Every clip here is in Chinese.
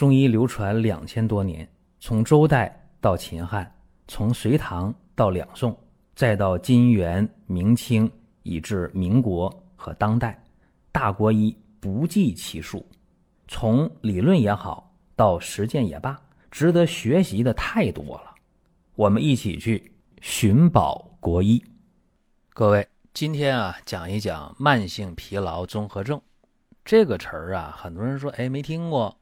中医流传两千多年，从周代到秦汉，从隋唐到两宋，再到金元明清，以至民国和当代，大国医不计其数。从理论也好，到实践也罢，值得学习的太多了。我们一起去寻宝国医。各位，今天啊，讲一讲慢性疲劳综合症这个词儿啊，很多人说，哎，没听过，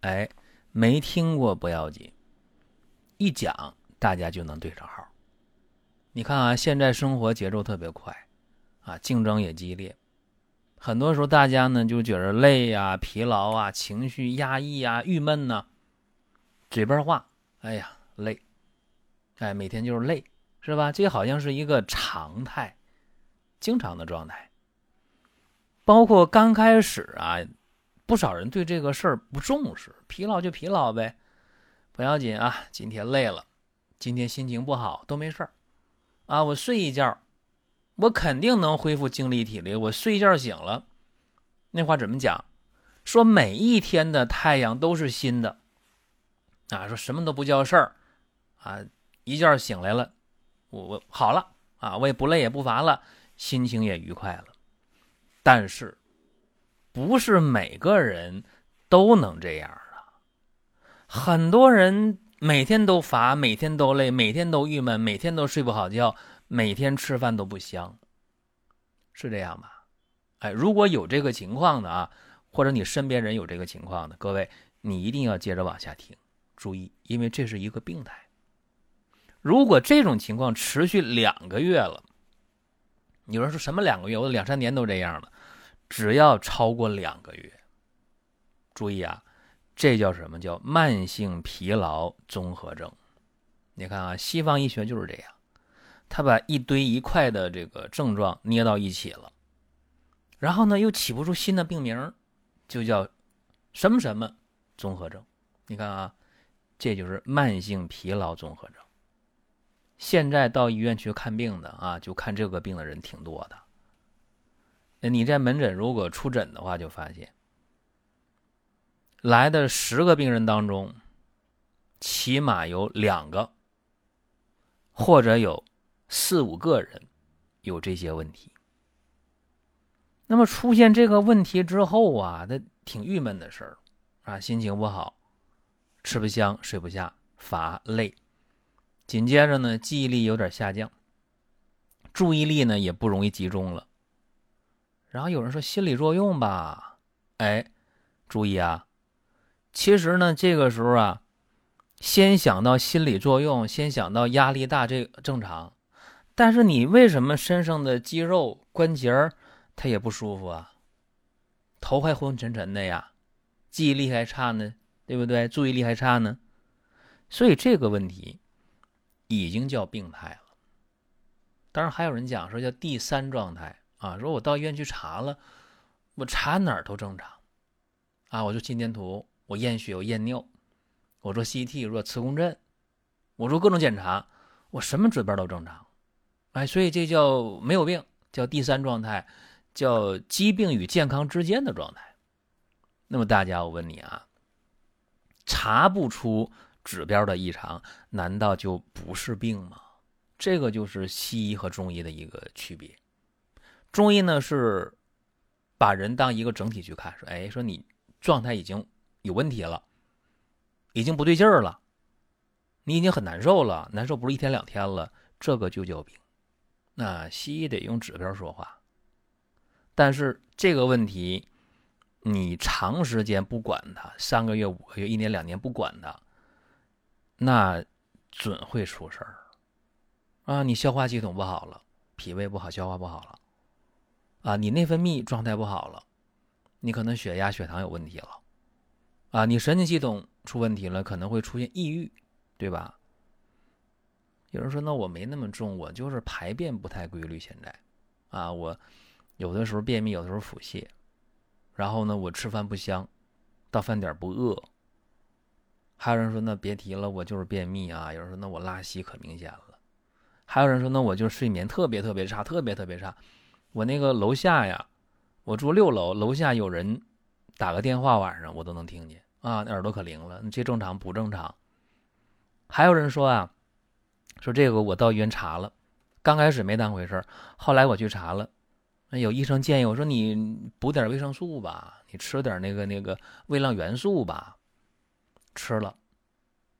哎，没听过不要紧，一讲大家就能对上号。你看啊，现在生活节奏特别快，啊，竞争也激烈，很多时候大家呢就觉得累呀、疲劳啊、情绪压抑啊、郁闷呐，嘴边话，哎呀，累。哎，每天就是累，是吧？这好像是一个常态，经常的状态。包括刚开始啊，不少人对这个事儿不重视，疲劳就疲劳呗，不要紧啊。今天累了，今天心情不好都没事儿啊。我睡一觉，我肯定能恢复精力体力。我睡一觉醒了，那话怎么讲？说每一天的太阳都是新的啊。说什么都不叫事儿啊。一觉醒来了，我我好了啊，我也不累也不乏了，心情也愉快了。但是，不是每个人都能这样啊。很多人每天都乏，每天都累，每天都郁闷，每天都睡不好觉，每天吃饭都不香，是这样吧？哎，如果有这个情况的啊，或者你身边人有这个情况的，各位你一定要接着往下听，注意，因为这是一个病态。如果这种情况持续两个月了，有人说什么两个月？我两三年都这样了。只要超过两个月，注意啊，这叫什么叫慢性疲劳综合症？你看啊，西方医学就是这样，他把一堆一块的这个症状捏到一起了，然后呢又起不出新的病名，就叫什么什么综合症。你看啊，这就是慢性疲劳综合症。现在到医院去看病的啊，就看这个病的人挺多的。你在门诊如果出诊的话，就发现来的十个病人当中，起码有两个或者有四五个人有这些问题。那么出现这个问题之后啊，他挺郁闷的事儿啊，心情不好，吃不香，睡不下，乏累。紧接着呢，记忆力有点下降，注意力呢也不容易集中了。然后有人说心理作用吧，哎，注意啊，其实呢这个时候啊，先想到心理作用，先想到压力大，这正常。但是你为什么身上的肌肉关节儿它也不舒服啊？头还昏昏沉沉的呀，记忆力还差呢，对不对？注意力还差呢，所以这个问题。已经叫病态了，当然还有人讲说叫第三状态啊，说我到医院去查了，我查哪儿都正常，啊，我做心电图，我验血，我验尿，我做 CT，做磁共振，我做各种检查，我什么指标都正常，哎，所以这叫没有病，叫第三状态，叫疾病与健康之间的状态。那么大家，我问你啊，查不出？指标的异常难道就不是病吗？这个就是西医和中医的一个区别。中医呢是把人当一个整体去看，说，哎，说你状态已经有问题了，已经不对劲儿了，你已经很难受了，难受不是一天两天了，这个就叫病。那西医得用指标说话，但是这个问题你长时间不管它，三个月、五个月、一年、两年不管它。那准会出事儿啊！你消化系统不好了，脾胃不好，消化不好了啊！你内分泌状态不好了，你可能血压、血糖有问题了啊！你神经系统出问题了，可能会出现抑郁，对吧？有人说，那我没那么重，我就是排便不太规律，现在啊，我有的时候便秘，有的时候腹泻，然后呢，我吃饭不香，到饭点不饿。还有人说那别提了，我就是便秘啊。有人说那我拉稀可明显了。还有人说那我就睡眠特别特别差，特别特别差。我那个楼下呀，我住六楼，楼下有人打个电话，晚上我都能听见啊，那耳朵可灵了，这正常不正常？还有人说啊，说这个我到医院查了，刚开始没当回事后来我去查了，那有医生建议我说你补点维生素吧，你吃点那个那个微量元素吧，吃了，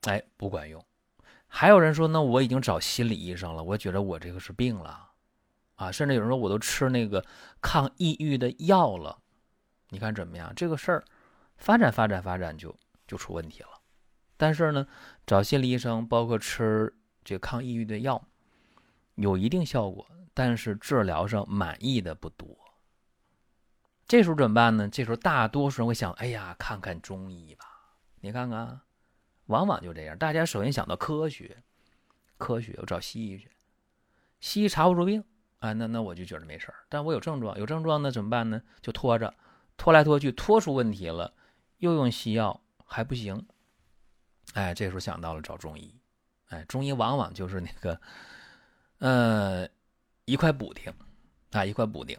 哎，不管用。还有人说，那我已经找心理医生了，我觉得我这个是病了，啊，甚至有人说我都吃那个抗抑郁的药了，你看怎么样？这个事儿发展发展发展就就出问题了。但是呢，找心理医生，包括吃这抗抑郁的药，有一定效果，但是治疗上满意的不多。这时候怎么办呢？这时候大多数人会想：哎呀，看看中医吧。你看看，往往就这样。大家首先想到科学，科学我找西医去，西医查不出病啊，那那我就觉得没事儿。但我有症状，有症状那怎么办呢？就拖着，拖来拖去，拖出问题了，又用西药还不行。哎，这时候想到了找中医，哎，中医往往就是那个，呃，一块补丁，啊，一块补丁。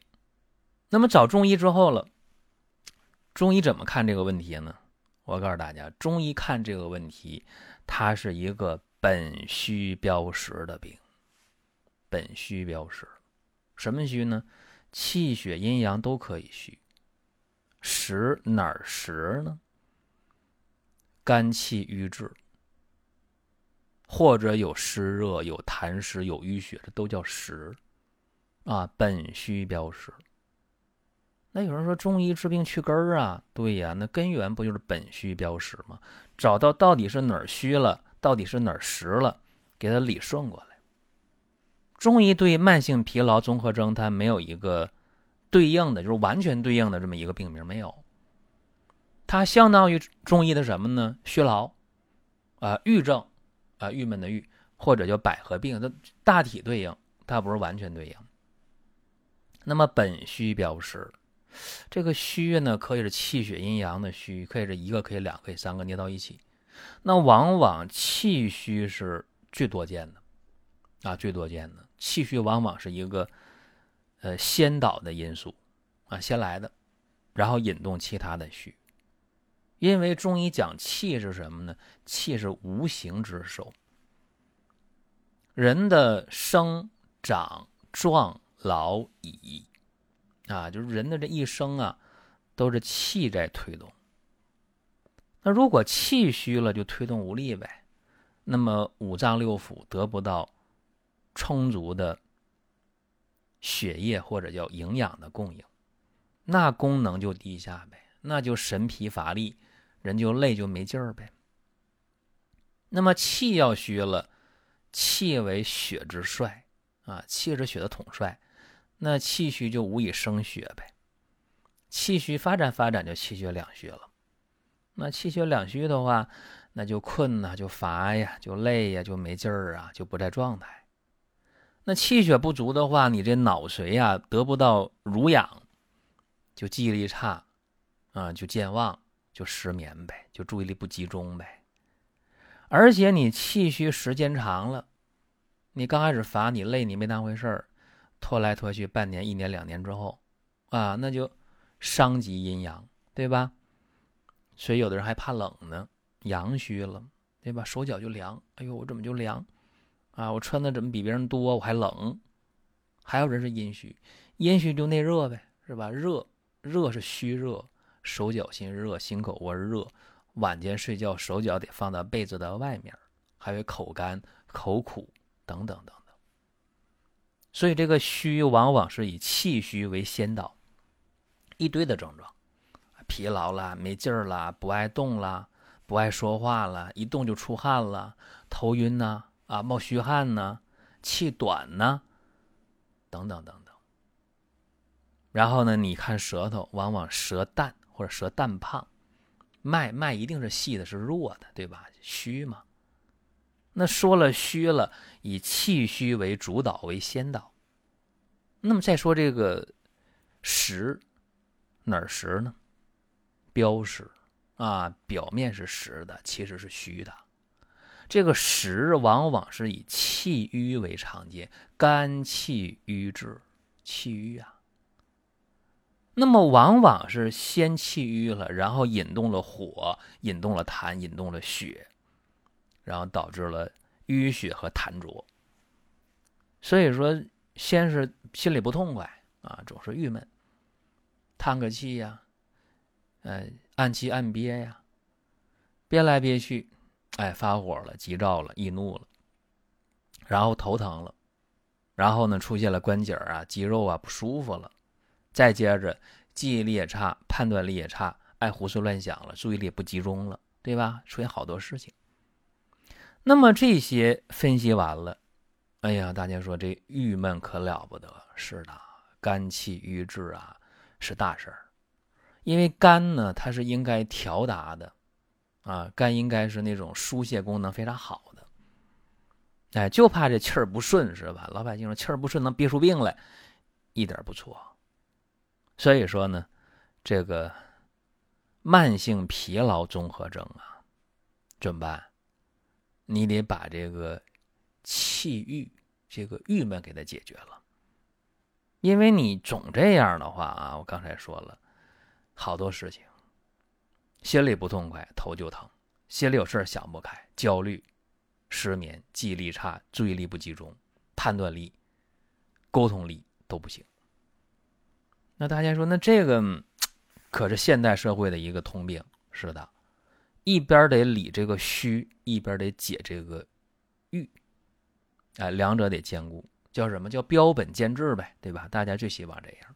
那么找中医之后了，中医怎么看这个问题呢？我告诉大家，中医看这个问题，它是一个本虚标实的病，本虚标实，什么虚呢？气血阴阳都可以虚，实哪儿实呢？肝气郁滞，或者有湿热、有痰湿、有淤血，这都叫实啊。本虚标实。那有人说中医治病去根儿啊？对呀，那根源不就是本虚标实吗？找到到底是哪儿虚了，到底是哪儿实了，给它理顺过来。中医对慢性疲劳综合征，它没有一个对应的，就是完全对应的这么一个病名，没有。它相当于中医的什么呢？虚劳，啊，郁症，啊，郁闷的郁，或者叫百合病，它大体对应，它不是完全对应。那么本虚标实，这个虚呢，可以是气血阴阳的虚，可以是一个，可以两个，可以三个捏到一起。那往往气虚是最多见的，啊，最多见的气虚往往是一个呃先导的因素，啊，先来的，然后引动其他的虚。因为中医讲气是什么呢？气是无形之手。人的生长壮老已，啊，就是人的这一生啊，都是气在推动。那如果气虚了，就推动无力呗。那么五脏六腑得不到充足的血液或者叫营养的供应，那功能就低下呗，那就神疲乏力。人就累就没劲儿呗。那么气要虚了，气为血之帅啊，气是血的统帅，那气虚就无以生血呗。气虚发展发展就气血两虚了。那气血两虚的话，那就困呐，就乏呀，就累呀，就没劲儿啊，就不在状态。那气血不足的话，你这脑髓呀得不到濡养，就记忆力差啊，就健忘。就失眠呗，就注意力不集中呗。而且你气虚时间长了，你刚开始乏，你累，你没当回事儿，拖来拖去，半年、一年、两年之后，啊，那就伤及阴阳，对吧？所以有的人还怕冷呢，阳虚了，对吧？手脚就凉，哎呦，我怎么就凉？啊，我穿的怎么比别人多，我还冷？还有人是阴虚，阴虚就内热呗，是吧？热，热是虚热。手脚心热，心口窝热，晚间睡觉手脚得放到被子的外面，还有口干、口苦等等等等。所以这个虚往往是以气虚为先导，一堆的症状，疲劳啦、没劲儿啦、不爱动啦、不爱说话了，一动就出汗了，头晕呐、啊冒虚汗呢、气短呢，等等等等。然后呢，你看舌头，往往舌淡。或者舌淡胖，脉脉一定是细的，是弱的，对吧？虚嘛。那说了虚了，以气虚为主导为先导。那么再说这个实哪儿实呢？标实啊，表面是实的，其实是虚的。这个实往往是以气瘀为常见，肝气瘀滞，气瘀啊。那么往往是先气瘀了，然后引动了火，引动了痰，引动了血，然后导致了淤血和痰浊。所以说，先是心里不痛快啊，总是郁闷，叹个气呀，呃，暗气暗憋呀，憋来憋去，哎，发火了，急躁了，易怒了，然后头疼了，然后呢，出现了关节啊、肌肉啊不舒服了。再接着，记忆力也差，判断力也差，爱胡思乱想了，注意力不集中了，对吧？出现好多事情。那么这些分析完了，哎呀，大家说这郁闷可了不得。是的，肝气郁滞啊，是大事儿。因为肝呢，它是应该调达的，啊，肝应该是那种疏泄功能非常好的。哎，就怕这气儿不顺，是吧？老百姓说气儿不顺能憋出病来，一点不错。所以说呢，这个慢性疲劳综合症啊，怎么办？你得把这个气郁、这个郁闷给它解决了。因为你总这样的话啊，我刚才说了，好多事情，心里不痛快，头就疼，心里有事想不开，焦虑、失眠、记忆力差、注意力不集中、判断力、沟通力都不行。那大家说，那这个可是现代社会的一个通病。是的，一边得理这个虚，一边得解这个欲，哎，两者得兼顾，叫什么叫标本兼治呗，对吧？大家最希望这样。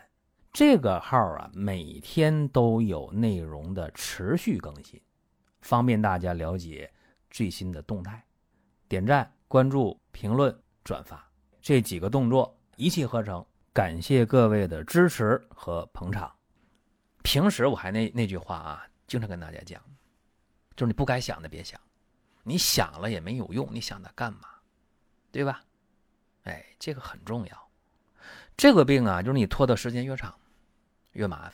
这个号啊，每天都有内容的持续更新，方便大家了解最新的动态。点赞、关注、评论、转发这几个动作一气呵成，感谢各位的支持和捧场。平时我还那那句话啊，经常跟大家讲，就是你不该想的别想，你想了也没有用，你想它干嘛，对吧？哎，这个很重要。这个病啊，就是你拖的时间越长，越麻烦，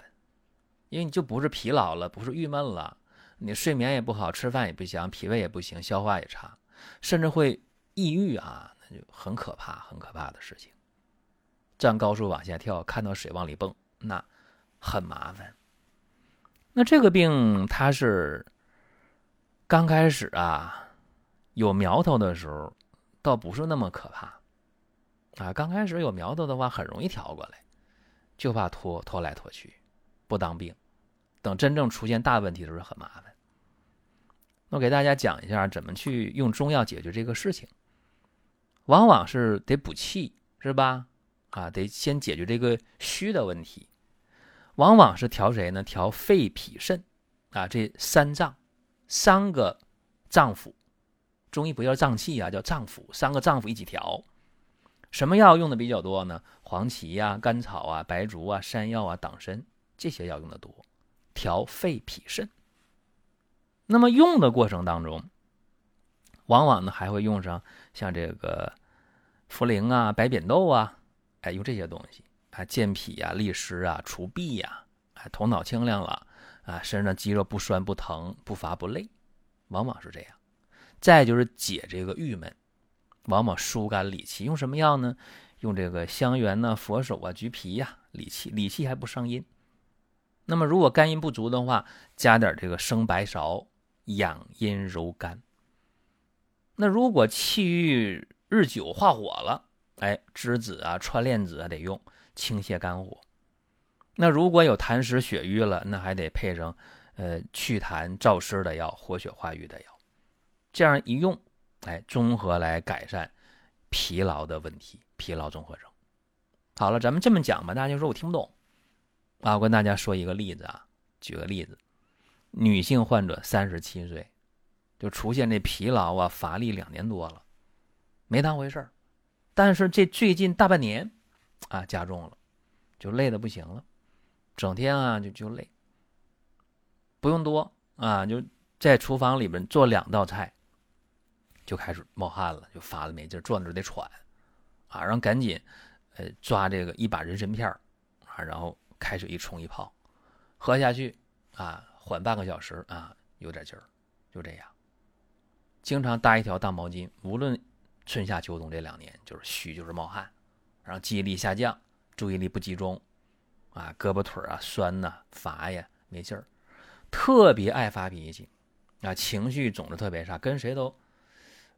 因为你就不是疲劳了，不是郁闷了，你睡眠也不好，吃饭也不香，脾胃也不行，消化也差，甚至会抑郁啊，那就很可怕，很可怕的事情。站高处往下跳，看到水往里蹦，那很麻烦。那这个病它是刚开始啊有苗头的时候，倒不是那么可怕啊。刚开始有苗头的话，很容易调过来，就怕拖拖来拖去，不当病。等真正出现大问题的时候，很麻烦。我给大家讲一下怎么去用中药解决这个事情。往往是得补气，是吧？啊，得先解决这个虚的问题。往往是调谁呢？调肺、脾、肾，啊，这三脏，三个脏腑，中医不叫脏器啊，叫脏腑，三个脏腑一起调。什么药用的比较多呢？黄芪呀、甘草啊、白术啊、山药啊、党参这些药用的多，调肺、脾、肾。那么用的过程当中，往往呢还会用上像这个茯苓啊、白扁豆啊，哎，用这些东西。啊，健脾呀，利湿啊，除痹呀，啊，头脑清亮了，啊，身上肌肉不酸不疼，不乏不累，往往是这样。再就是解这个郁闷，往往疏肝理气，用什么药呢？用这个香橼呐、佛手啊、橘皮呀，理气，理气还不伤阴。那么如果肝阴不足的话，加点这个生白芍，养阴柔肝。那如果气郁日久化火了，哎，栀子啊、川链子啊得用。清泻肝火，那如果有痰湿血瘀了，那还得配上，呃，祛痰燥湿的药，活血化瘀的药，这样一用，哎，综合来改善疲劳的问题，疲劳综合症。好了，咱们这么讲吧，大家就说我听不懂啊，我跟大家说一个例子啊，举个例子，女性患者三十七岁，就出现这疲劳啊、乏力两年多了，没当回事儿，但是这最近大半年。啊，加重了，就累的不行了，整天啊就就累。不用多，啊，就在厨房里边做两道菜，就开始冒汗了，就乏了没劲，坐那得喘啊，然后赶紧呃抓这个一把人参片啊，然后开水一冲一泡，喝下去啊，缓半个小时啊，有点劲儿，就这样。经常搭一条大毛巾，无论春夏秋冬这两年，就是虚就是冒汗，然后记忆力下降，注意力不集中。啊，胳膊腿啊酸呐、乏呀、没劲儿，特别爱发脾气，啊，情绪总是特别差，跟谁都，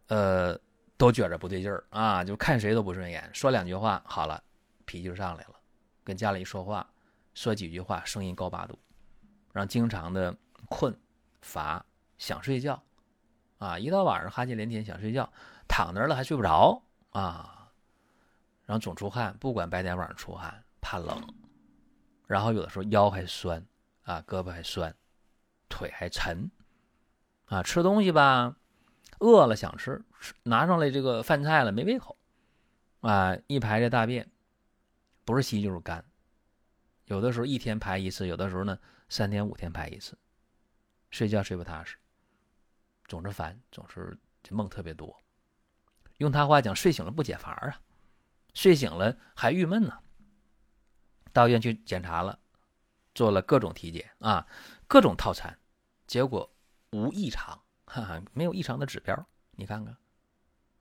呃，都觉着不对劲儿啊，就看谁都不顺眼，说两句话好了，脾气就上来了，跟家里说话，说几句话声音高八度，然后经常的困、乏、想睡觉，啊，一到晚上哈欠连天，想睡觉，躺那儿了还睡不着啊，然后总出汗，不管白天晚上出汗，怕冷。然后有的时候腰还酸，啊，胳膊还酸，腿还沉，啊，吃东西吧，饿了想吃，拿上来这个饭菜了没胃口，啊，一排这大便，不是稀就是干，有的时候一天排一次，有的时候呢三天五天排一次，睡觉睡不踏实，总是烦，总是这梦特别多，用他话讲，睡醒了不解乏啊，睡醒了还郁闷呢。到医院去检查了，做了各种体检啊，各种套餐，结果无异常，哈哈，没有异常的指标。你看看，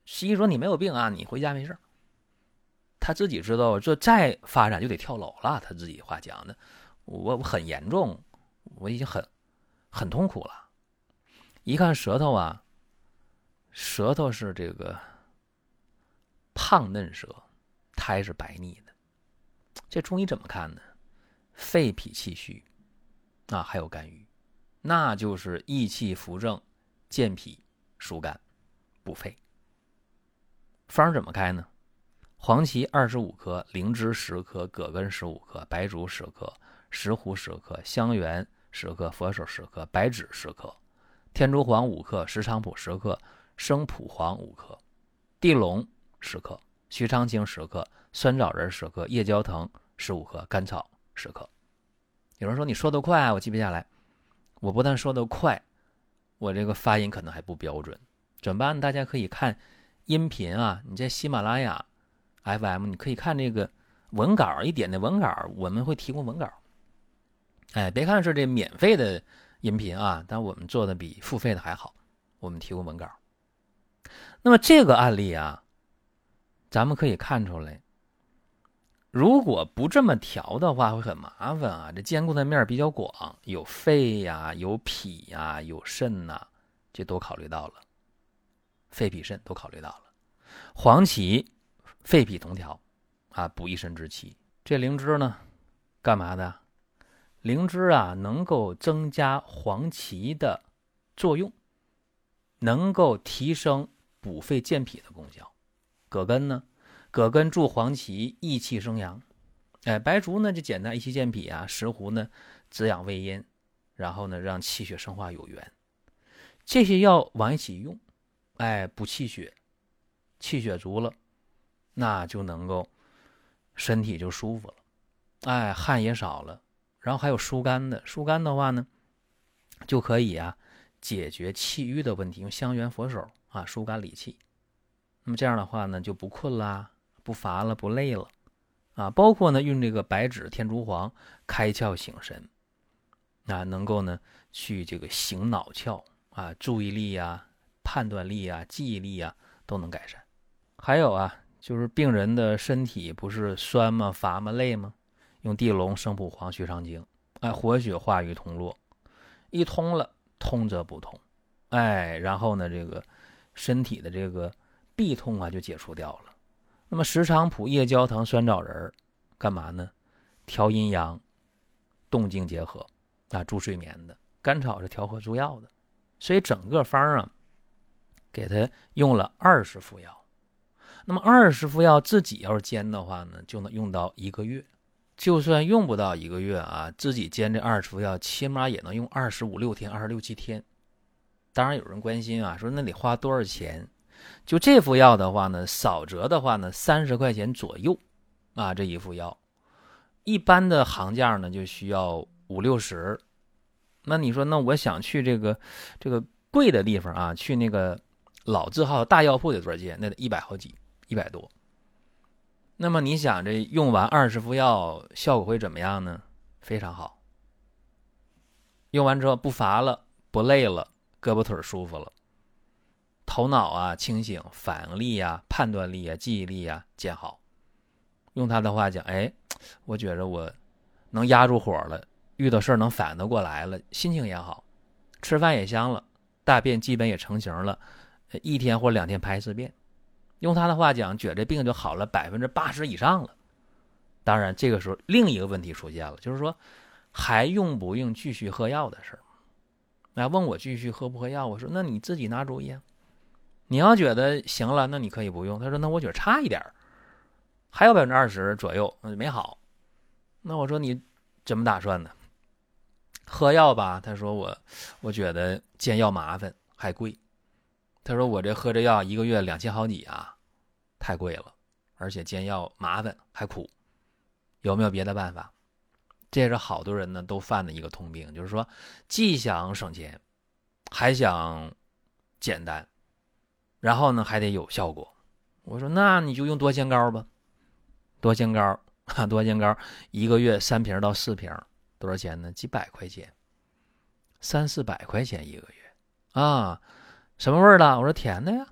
西医说你没有病啊，你回家没事。他自己知道这再发展就得跳楼了。他自己话讲的，我我很严重，我已经很很痛苦了。一看舌头啊，舌头是这个胖嫩舌，苔是白腻的。这中医怎么看呢？肺脾气虚，啊，还有肝郁，那就是益气扶正，健脾疏肝，补肺。方怎么开呢？黄芪二十五克，灵芝十克，葛根十五克，白术十克，石斛十克，香橼十克，佛手十克，白芷十克，天竺黄五克，石菖蒲十克，生蒲黄五克，地龙十克，徐长青十克。酸枣仁十克，夜交藤十五克，甘草十克。有人说你说的快，我记不下来。我不但说的快，我这个发音可能还不标准，怎么办？大家可以看音频啊，你在喜马拉雅 FM，你可以看这个文稿，一点那文稿，我们会提供文稿。哎，别看是这免费的音频啊，但我们做的比付费的还好，我们提供文稿。那么这个案例啊，咱们可以看出来。如果不这么调的话，会很麻烦啊！这兼顾的面比较广，有肺呀，有脾呀，有肾呐，这都考虑到了。肺、脾、肾都考虑到了。黄芪，肺脾同调，啊，补一身之气。这灵芝呢，干嘛的？灵芝啊，能够增加黄芪的作用，能够提升补肺健脾的功效。葛根呢？葛根助黄芪益气生阳，哎，白术呢就简单益气健脾啊，石斛呢滋养胃阴，然后呢让气血生化有源，这些药往一起用，哎，补气血，气血足了，那就能够身体就舒服了，哎，汗也少了，然后还有疏肝的，疏肝的话呢，就可以啊解决气郁的问题，用香橼佛手啊疏肝理气，那么这样的话呢就不困啦。不乏了，不累了，啊，包括呢，用这个白芷、天竺黄开窍醒神，啊，能够呢去这个醒脑窍啊，注意力呀、判断力呀、记忆力呀都能改善。还有啊，就是病人的身体不是酸吗、乏吗、累吗？用地龙、生蒲黄、徐长经，哎，活血化瘀通络，一通了，通则不通，哎，然后呢，这个身体的这个痹痛啊就解除掉了。那么石菖蒲、夜交藤、酸枣仁干嘛呢？调阴阳，动静结合，啊，助睡眠的。甘草是调和助药的，所以整个方啊，给他用了二十副药。那么二十副药自己要是煎的话呢，就能用到一个月。就算用不到一个月啊，自己煎这二十副药，起码也能用二十五六天、二十六七天。当然有人关心啊，说那得花多少钱？就这副药的话呢，少则的话呢，三十块钱左右，啊，这一副药，一般的行价呢就需要五六十，那你说，那我想去这个这个贵的地方啊，去那个老字号大药铺得多少钱？那得一百好几，一百多。那么你想，这用完二十副药，效果会怎么样呢？非常好。用完之后不乏了，不累了，胳膊腿舒服了，头脑啊清醒，反应力啊、判断力啊、记忆力啊渐好。用他的话讲，哎，我觉着我能压住火了，遇到事儿能反应得过来了，心情也好，吃饭也香了，大便基本也成型了，一天或两天排一次便。用他的话讲，觉着病就好了百分之八十以上了。当然，这个时候另一个问题出现了，就是说。还用不用继续喝药的事儿？那问我继续喝不喝药？我说那你自己拿主意啊。你要觉得行了，那你可以不用。他说那我觉得差一点，还有百分之二十左右没好。那我说你怎么打算呢？喝药吧？他说我我觉得煎药麻烦还贵。他说我这喝这药一个月两千好几啊，太贵了，而且煎药麻烦还苦，有没有别的办法？这是好多人呢都犯的一个通病，就是说既想省钱，还想简单，然后呢还得有效果。我说那你就用多仙膏吧，多仙膏，多仙膏一个月三瓶到四瓶，多少钱呢？几百块钱，三四百块钱一个月啊？什么味儿的？我说甜的呀。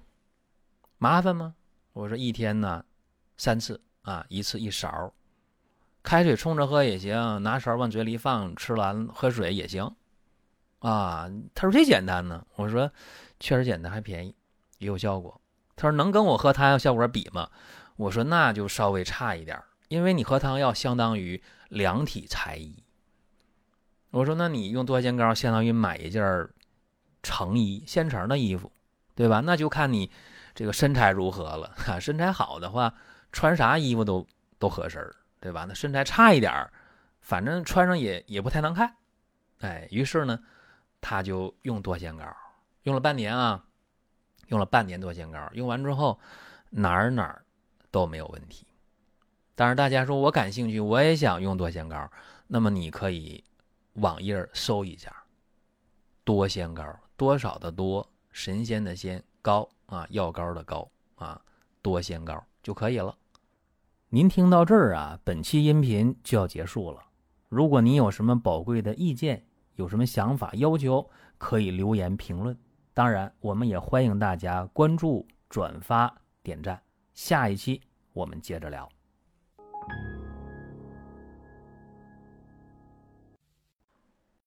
麻烦吗？我说一天呢三次啊，一次一勺。开水冲着喝也行，拿勺往嘴里放，吃完喝水也行，啊，他说这简单呢，我说确实简单，还便宜，也有效果。他说能跟我喝汤药效果比吗？我说那就稍微差一点，因为你喝汤药相当于量体裁衣。我说那你用多仙膏相当于买一件成衣现成的衣服，对吧？那就看你这个身材如何了。哈，身材好的话，穿啥衣服都都合身。对吧？那身材差一点，反正穿上也也不太难看。哎，于是呢，他就用多仙膏，用了半年啊，用了半年多仙膏，用完之后哪儿哪儿都没有问题。当然，大家说我感兴趣，我也想用多仙膏，那么你可以网页搜一下多仙膏，多少的多，神仙的仙，膏啊，药膏的膏啊，多仙膏就可以了。您听到这儿啊，本期音频就要结束了。如果您有什么宝贵的意见，有什么想法要求，可以留言评论。当然，我们也欢迎大家关注、转发、点赞。下一期我们接着聊。